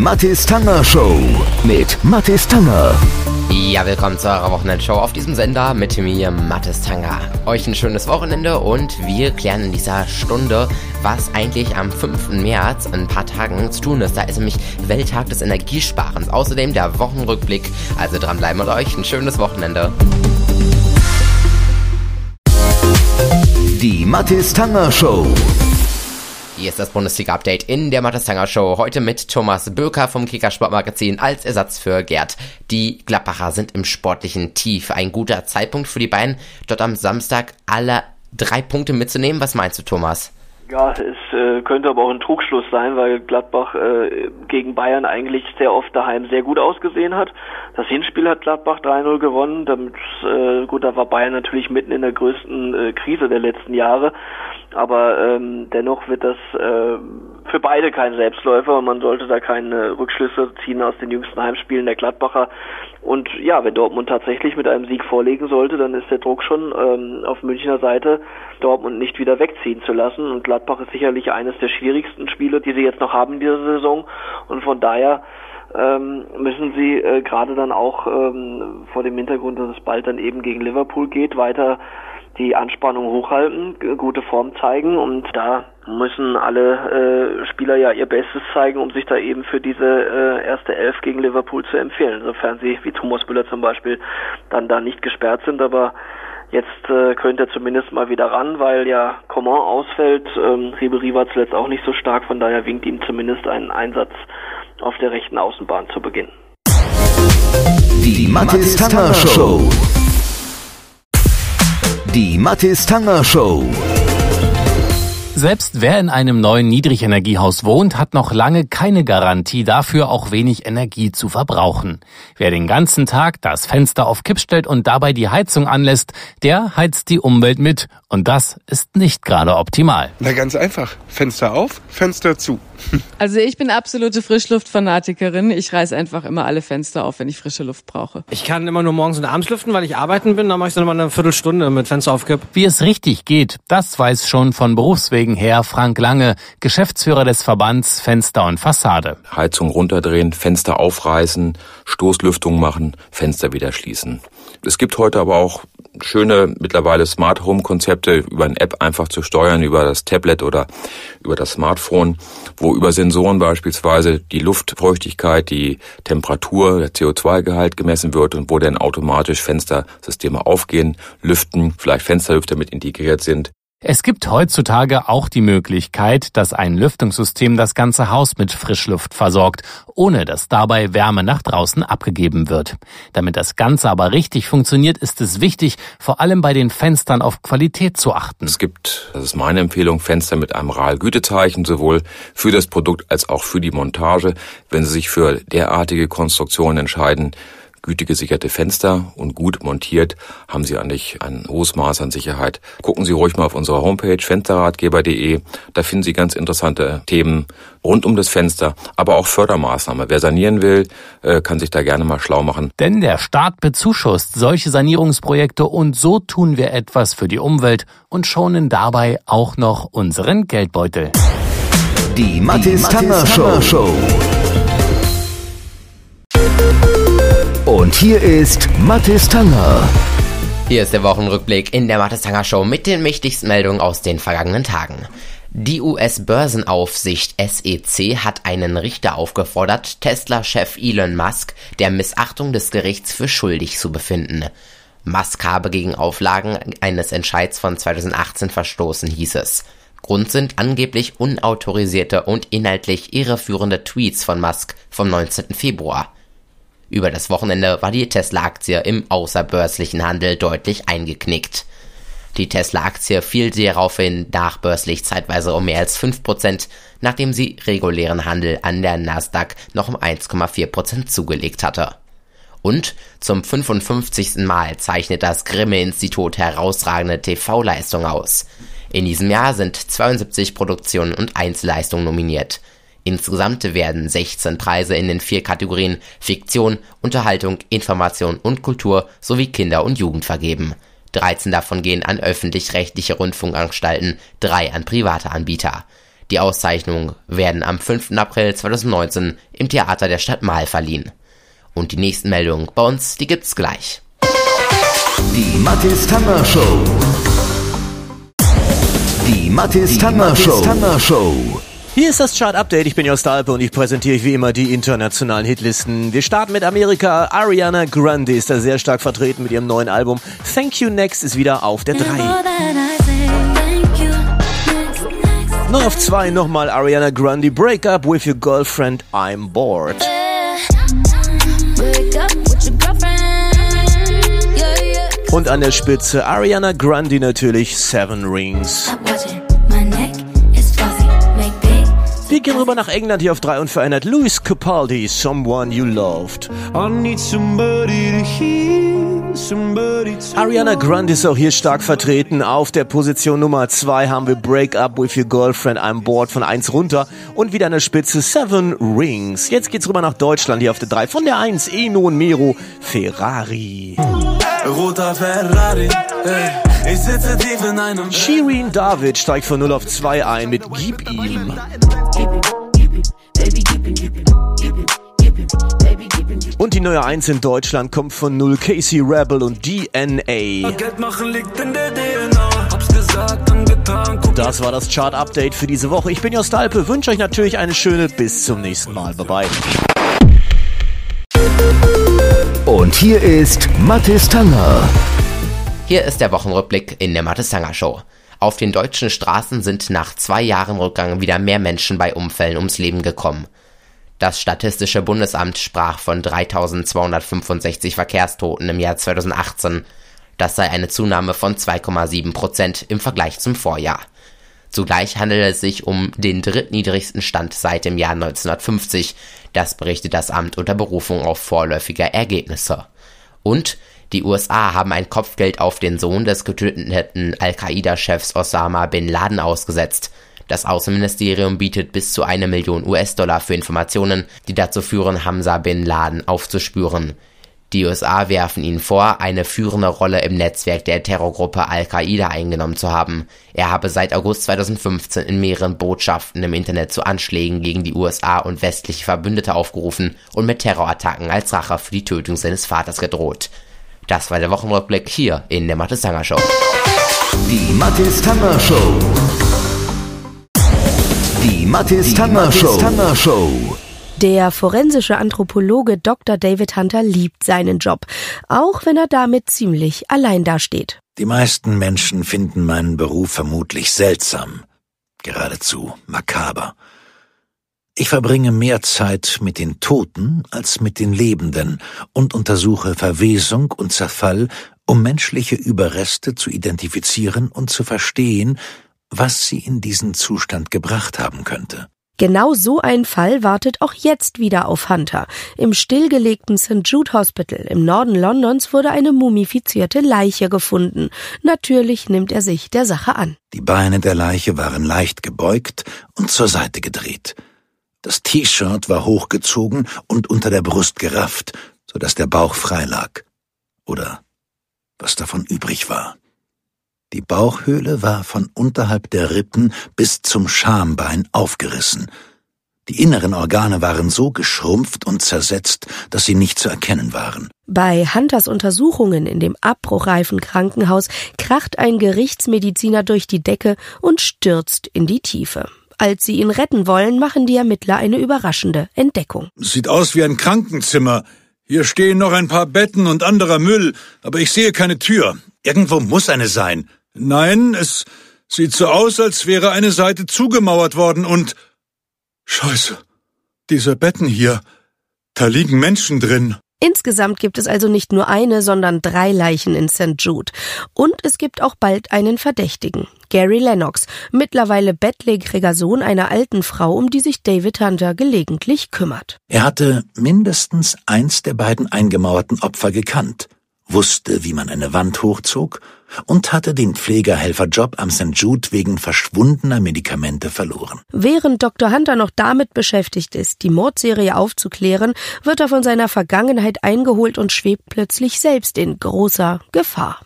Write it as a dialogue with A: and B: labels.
A: Mathis Tanger Show mit Mathis Tanger.
B: Ja, willkommen zu eurer Wochenendshow auf diesem Sender mit mir, Mathis Tanger. Euch ein schönes Wochenende und wir klären in dieser Stunde, was eigentlich am 5. März, in ein paar Tagen, zu tun ist. Da ist nämlich Welttag des Energiesparens. Außerdem der Wochenrückblick. Also dranbleiben und euch ein schönes Wochenende.
A: Die Mathis Tanger Show.
B: Hier ist das Bundesliga-Update in der Mattestanger Show. Heute mit Thomas Böker vom Kickersportmagazin als Ersatz für Gerd. Die Gladbacher sind im sportlichen Tief. Ein guter Zeitpunkt für die beiden, dort am Samstag alle drei Punkte mitzunehmen. Was meinst du, Thomas?
C: Ja, es äh, könnte aber auch ein Trugschluss sein, weil Gladbach äh, gegen Bayern eigentlich sehr oft daheim sehr gut ausgesehen hat. Das Hinspiel hat Gladbach 3-0 gewonnen. Damit, äh, gut, da war Bayern natürlich mitten in der größten äh, Krise der letzten Jahre. Aber ähm, dennoch wird das äh, für beide kein Selbstläufer und man sollte da keine Rückschlüsse ziehen aus den jüngsten Heimspielen der Gladbacher. Und ja, wenn Dortmund tatsächlich mit einem Sieg vorlegen sollte, dann ist der Druck schon ähm, auf Münchner Seite, Dortmund nicht wieder wegziehen zu lassen. Und Gladbach ist sicherlich eines der schwierigsten Spiele, die sie jetzt noch haben in dieser Saison. Und von daher ähm, müssen sie äh, gerade dann auch ähm, vor dem Hintergrund, dass es bald dann eben gegen Liverpool geht, weiter die Anspannung hochhalten, gute Form zeigen und da müssen alle äh, Spieler ja ihr Bestes zeigen, um sich da eben für diese äh, erste Elf gegen Liverpool zu empfehlen, sofern sie, wie Thomas Müller zum Beispiel, dann da nicht gesperrt sind, aber Jetzt äh, könnte er zumindest mal wieder ran, weil ja Coman ausfällt. Ähm, Ribery war zuletzt auch nicht so stark, von daher winkt ihm zumindest ein Einsatz auf der rechten Außenbahn zu Beginn.
A: Die Mathis Tanger Show. Die Mathis Tanger Show.
D: Selbst wer in einem neuen Niedrigenergiehaus wohnt, hat noch lange keine Garantie dafür, auch wenig Energie zu verbrauchen. Wer den ganzen Tag das Fenster auf Kipp stellt und dabei die Heizung anlässt, der heizt die Umwelt mit. Und das ist nicht gerade optimal.
E: Na ganz einfach. Fenster auf, Fenster zu.
F: Also ich bin absolute Frischluftfanatikerin. Ich reiß einfach immer alle Fenster auf, wenn ich frische Luft brauche.
G: Ich kann immer nur morgens und abends lüften, weil ich arbeiten bin. Dann mache ich dann immer eine Viertelstunde mit Fenster auf Kipp.
D: Wie es richtig geht, das weiß schon von Berufswegen her Frank Lange, Geschäftsführer des Verbands Fenster und Fassade.
H: Heizung runterdrehen, Fenster aufreißen, Stoßlüftung machen, Fenster wieder schließen. Es gibt heute aber auch schöne mittlerweile Smart Home Konzepte über eine App einfach zu steuern, über das Tablet oder über das Smartphone, wo über Sensoren beispielsweise die Luftfeuchtigkeit, die Temperatur, der CO2-Gehalt gemessen wird und wo dann automatisch Fenstersysteme aufgehen, lüften, vielleicht Fensterlüfter mit integriert sind.
D: Es gibt heutzutage auch die Möglichkeit, dass ein Lüftungssystem das ganze Haus mit Frischluft versorgt, ohne dass dabei Wärme nach draußen abgegeben wird. Damit das Ganze aber richtig funktioniert, ist es wichtig, vor allem bei den Fenstern auf Qualität zu achten.
H: Es gibt, das ist meine Empfehlung, Fenster mit einem RAL-Gütezeichen, sowohl für das Produkt als auch für die Montage. Wenn Sie sich für derartige Konstruktionen entscheiden, gütegesicherte Fenster und gut montiert haben Sie eigentlich ein hohes Maß an Sicherheit. Gucken Sie ruhig mal auf unserer Homepage fensterratgeber.de. Da finden Sie ganz interessante Themen rund um das Fenster, aber auch Fördermaßnahmen. Wer sanieren will, äh, kann sich da gerne mal schlau machen.
D: Denn der Staat bezuschusst solche Sanierungsprojekte und so tun wir etwas für die Umwelt und schonen dabei auch noch unseren Geldbeutel.
A: Die Mathis Tanger Show. Und hier ist Mathis Tanger.
B: Hier ist der Wochenrückblick in der Mattestanger Show mit den wichtigsten Meldungen aus den vergangenen Tagen. Die US-Börsenaufsicht SEC hat einen Richter aufgefordert, Tesla-Chef Elon Musk der Missachtung des Gerichts für schuldig zu befinden. Musk habe gegen Auflagen eines Entscheids von 2018 verstoßen, hieß es. Grund sind angeblich unautorisierte und inhaltlich irreführende Tweets von Musk vom 19. Februar. Über das Wochenende war die Tesla-Aktie im außerbörslichen Handel deutlich eingeknickt. Die Tesla-Aktie fiel daraufhin nachbörslich zeitweise um mehr als 5%, nachdem sie regulären Handel an der Nasdaq noch um 1,4% zugelegt hatte. Und zum 55. Mal zeichnet das Grimme-Institut herausragende TV-Leistung aus. In diesem Jahr sind 72 Produktionen und Einzelleistungen nominiert. Insgesamt werden 16 Preise in den vier Kategorien Fiktion, Unterhaltung, Information und Kultur sowie Kinder und Jugend vergeben. 13 davon gehen an öffentlich-rechtliche Rundfunkanstalten, drei an private Anbieter. Die Auszeichnungen werden am 5. April 2019 im Theater der Stadt Mahl verliehen. Und die nächsten Meldungen bei uns, die gibt's gleich.
A: Die Mathis Tanger Show. Die Mathis Tanger Show.
I: Hier ist das Chart-Update. Ich bin Jost Alpe und ich präsentiere euch wie immer die internationalen Hitlisten. Wir starten mit Amerika. Ariana Grande ist da sehr stark vertreten mit ihrem neuen Album. Thank You Next ist wieder auf der 3. Noch auf 2 nochmal Ariana Grande. Break Up With Your Girlfriend, I'm Bored. Und an der Spitze Ariana Grande natürlich Seven Rings. Wir gehen rüber nach England hier auf 3 und verändert Louis Capaldi, Someone You Loved. Ariana Grande ist auch hier stark vertreten. Auf der Position Nummer 2 haben wir Break Up With Your Girlfriend I'm Bored von 1 runter und wieder an der Spitze Seven Rings. Jetzt geht's rüber nach Deutschland hier auf der 3. Von der 1 Eno und Mero Ferrari. Roter Ferrari. Ich sitze tief in einem Shirin David steigt von 0 auf 2 ein mit Gib ihm. Und die neue 1 in Deutschland kommt von 0 Casey Rebel und DNA. Das war das Chart-Update für diese Woche. Ich bin Jost Alpe, wünsche euch natürlich eine schöne bis zum nächsten Mal. Bye bye.
A: Und hier ist Mathis Tanger.
B: Hier ist der Wochenrückblick in der Mathis Tanger Show. Auf den deutschen Straßen sind nach zwei Jahren Rückgang wieder mehr Menschen bei Unfällen ums Leben gekommen. Das Statistische Bundesamt sprach von 3265 Verkehrstoten im Jahr 2018. Das sei eine Zunahme von 2,7 Prozent im Vergleich zum Vorjahr. Zugleich handelt es sich um den drittniedrigsten Stand seit dem Jahr 1950. Das berichtet das Amt unter Berufung auf vorläufige Ergebnisse. Und die USA haben ein Kopfgeld auf den Sohn des getöteten Al-Qaida-Chefs Osama bin Laden ausgesetzt. Das Außenministerium bietet bis zu eine Million US-Dollar für Informationen, die dazu führen, Hamza bin Laden aufzuspüren. Die USA werfen ihn vor, eine führende Rolle im Netzwerk der Terrorgruppe Al-Qaida eingenommen zu haben. Er habe seit August 2015 in mehreren Botschaften im Internet zu Anschlägen gegen die USA und westliche Verbündete aufgerufen und mit Terrorattacken als Rache für die Tötung seines Vaters gedroht. Das war der Wochenrückblick hier in der Mathis Tanger Show.
A: Die Mathis Tanger Show. Die Mathis Tanger Show. Show.
J: Der forensische Anthropologe Dr. David Hunter liebt seinen Job, auch wenn er damit ziemlich allein dasteht.
K: Die meisten Menschen finden meinen Beruf vermutlich seltsam, geradezu makaber. Ich verbringe mehr Zeit mit den Toten als mit den Lebenden und untersuche Verwesung und Zerfall, um menschliche Überreste zu identifizieren und zu verstehen, was sie in diesen Zustand gebracht haben könnte.
J: Genau so ein Fall wartet auch jetzt wieder auf Hunter. Im stillgelegten St. Jude Hospital im Norden Londons wurde eine mumifizierte Leiche gefunden. Natürlich nimmt er sich der Sache an.
K: Die Beine der Leiche waren leicht gebeugt und zur Seite gedreht. Das T-Shirt war hochgezogen und unter der Brust gerafft, so dass der Bauch frei lag. Oder was davon übrig war. Die Bauchhöhle war von unterhalb der Rippen bis zum Schambein aufgerissen. Die inneren Organe waren so geschrumpft und zersetzt, dass sie nicht zu erkennen waren.
J: Bei Hunters Untersuchungen in dem abbruchreifen Krankenhaus kracht ein Gerichtsmediziner durch die Decke und stürzt in die Tiefe. Als sie ihn retten wollen, machen die Ermittler eine überraschende Entdeckung.
L: Sieht aus wie ein Krankenzimmer. Hier stehen noch ein paar Betten und anderer Müll, aber ich sehe keine Tür.
K: Irgendwo muss eine sein.
L: Nein, es sieht so aus, als wäre eine Seite zugemauert worden und Scheiße. Diese Betten hier, da liegen Menschen drin.
J: Insgesamt gibt es also nicht nur eine, sondern drei Leichen in St. Jude. Und es gibt auch bald einen Verdächtigen. Gary Lennox, mittlerweile bettlägeriger Sohn einer alten Frau, um die sich David Hunter gelegentlich kümmert.
K: Er hatte mindestens eins der beiden eingemauerten Opfer gekannt, wusste, wie man eine Wand hochzog und hatte den Pflegerhelferjob am St. Jude wegen verschwundener Medikamente verloren.
J: Während Dr. Hunter noch damit beschäftigt ist, die Mordserie aufzuklären, wird er von seiner Vergangenheit eingeholt und schwebt plötzlich selbst in großer Gefahr.